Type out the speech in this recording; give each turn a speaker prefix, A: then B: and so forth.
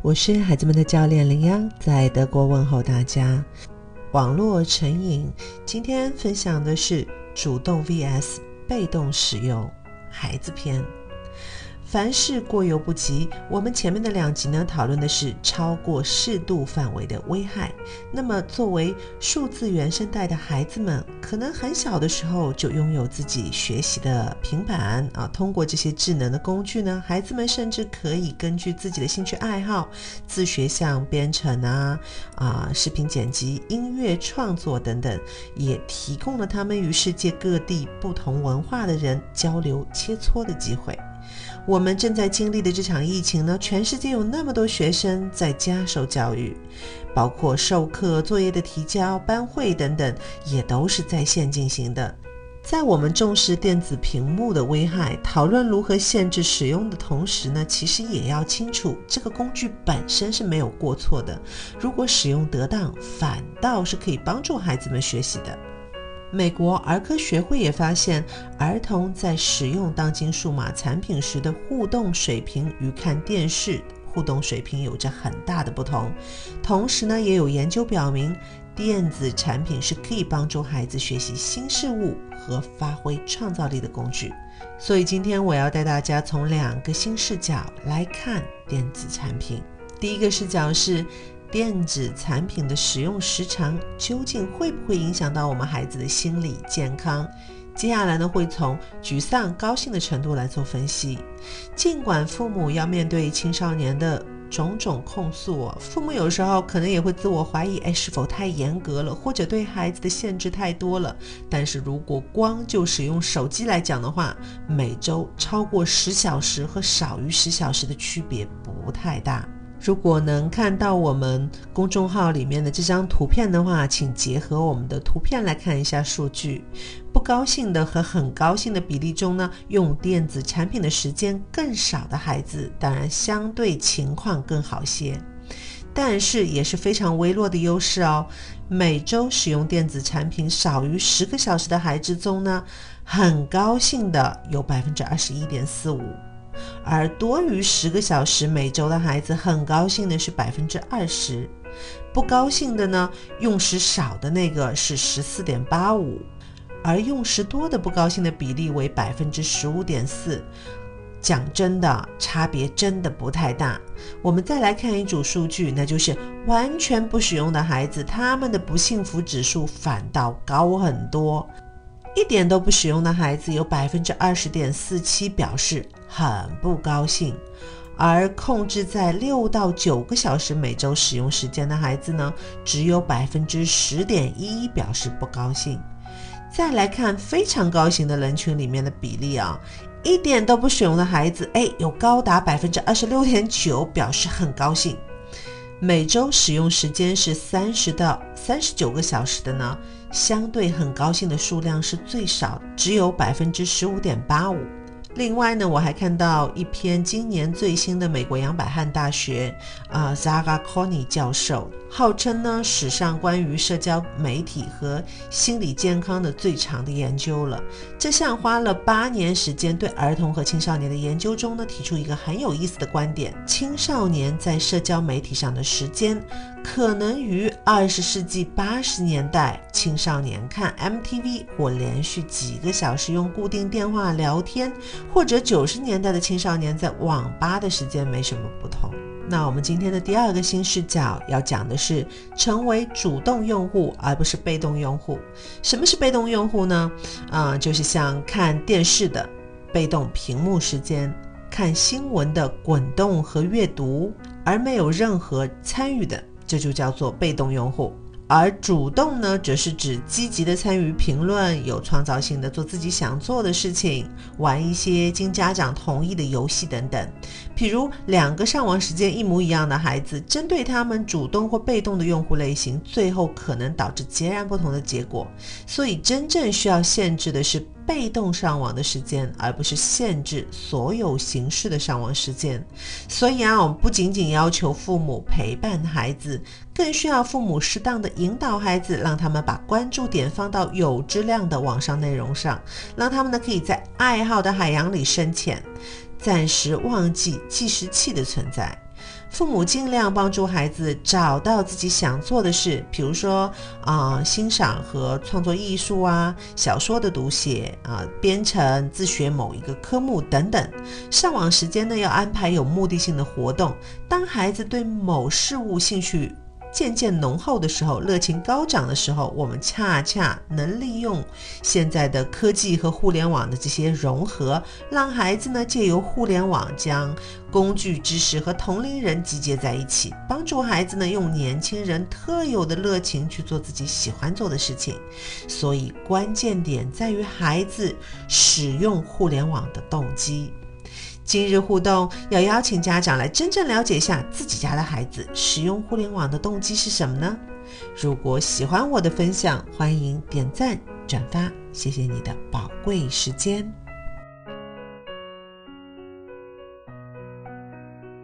A: 我是孩子们的教练林央，在德国问候大家。网络成瘾，今天分享的是主动 vs 被动使用孩子篇。凡事过犹不及。我们前面的两集呢，讨论的是超过适度范围的危害。那么，作为数字原生代的孩子们，可能很小的时候就拥有自己学习的平板啊。通过这些智能的工具呢，孩子们甚至可以根据自己的兴趣爱好自学，像编程啊、啊视频剪辑、音乐创作等等，也提供了他们与世界各地不同文化的人交流切磋的机会。我们正在经历的这场疫情呢，全世界有那么多学生在家受教育，包括授课、作业的提交、班会等等，也都是在线进行的。在我们重视电子屏幕的危害，讨论如何限制使用的同时呢，其实也要清楚，这个工具本身是没有过错的。如果使用得当，反倒是可以帮助孩子们学习的。美国儿科学会也发现，儿童在使用当今数码产品时的互动水平与看电视互动水平有着很大的不同。同时呢，也有研究表明，电子产品是可以帮助孩子学习新事物和发挥创造力的工具。所以今天我要带大家从两个新视角来看电子产品。第一个视角是。电子产品的使用时长究竟会不会影响到我们孩子的心理健康？接下来呢，会从沮丧、高兴的程度来做分析。尽管父母要面对青少年的种种控诉，父母有时候可能也会自我怀疑：哎，是否太严格了，或者对孩子的限制太多了？但是如果光就使用手机来讲的话，每周超过十小时和少于十小时的区别不太大。如果能看到我们公众号里面的这张图片的话，请结合我们的图片来看一下数据。不高兴的和很高兴的比例中呢，用电子产品的时间更少的孩子，当然相对情况更好些，但是也是非常微弱的优势哦。每周使用电子产品少于十个小时的孩子中呢，很高兴的有百分之二十一点四五。而多于十个小时每周的孩子，很高兴的是百分之二十，不高兴的呢，用时少的那个是十四点八五，而用时多的不高兴的比例为百分之十五点四。讲真的，差别真的不太大。我们再来看一组数据，那就是完全不使用的孩子，他们的不幸福指数反倒高很多。一点都不使用的孩子有百分之二十点四七表示很不高兴，而控制在六到九个小时每周使用时间的孩子呢，只有百分之十点一一表示不高兴。再来看非常高兴的人群里面的比例啊，一点都不使用的孩子，哎，有高达百分之二十六点九表示很高兴。每周使用时间是三十到三十九个小时的呢，相对很高兴的数量是最少，只有百分之十五点八五。另外呢，我还看到一篇今年最新的美国杨百翰大学啊 Zara Connie 教授，号称呢史上关于社交媒体和心理健康的最长的研究了。这项花了八年时间对儿童和青少年的研究中呢，提出一个很有意思的观点：青少年在社交媒体上的时间，可能与二十世纪八十年代青少年看 MTV 或连续几个小时用固定电话聊天。或者九十年代的青少年在网吧的时间没什么不同。那我们今天的第二个新视角要讲的是成为主动用户而不是被动用户。什么是被动用户呢？啊，就是像看电视的被动屏幕时间，看新闻的滚动和阅读，而没有任何参与的，这就叫做被动用户。而主动呢，则是指积极的参与评论，有创造性的做自己想做的事情，玩一些经家长同意的游戏等等。比如两个上网时间一模一样的孩子，针对他们主动或被动的用户类型，最后可能导致截然不同的结果。所以，真正需要限制的是。被动上网的时间，而不是限制所有形式的上网时间。所以啊，我们不仅仅要求父母陪伴孩子，更需要父母适当的引导孩子，让他们把关注点放到有质量的网上内容上，让他们呢可以在爱好的海洋里深潜。暂时忘记计时器的存在。父母尽量帮助孩子找到自己想做的事，比如说啊，欣赏和创作艺术啊，小说的读写啊，编程、自学某一个科目等等。上网时间呢，要安排有目的性的活动。当孩子对某事物兴趣，渐渐浓厚的时候，热情高涨的时候，我们恰恰能利用现在的科技和互联网的这些融合，让孩子呢借由互联网将工具知识和同龄人集结在一起，帮助孩子呢用年轻人特有的热情去做自己喜欢做的事情。所以关键点在于孩子使用互联网的动机。今日互动要邀请家长来真正了解一下自己家的孩子使用互联网的动机是什么呢？如果喜欢我的分享，欢迎点赞转发，谢谢你的宝贵时间。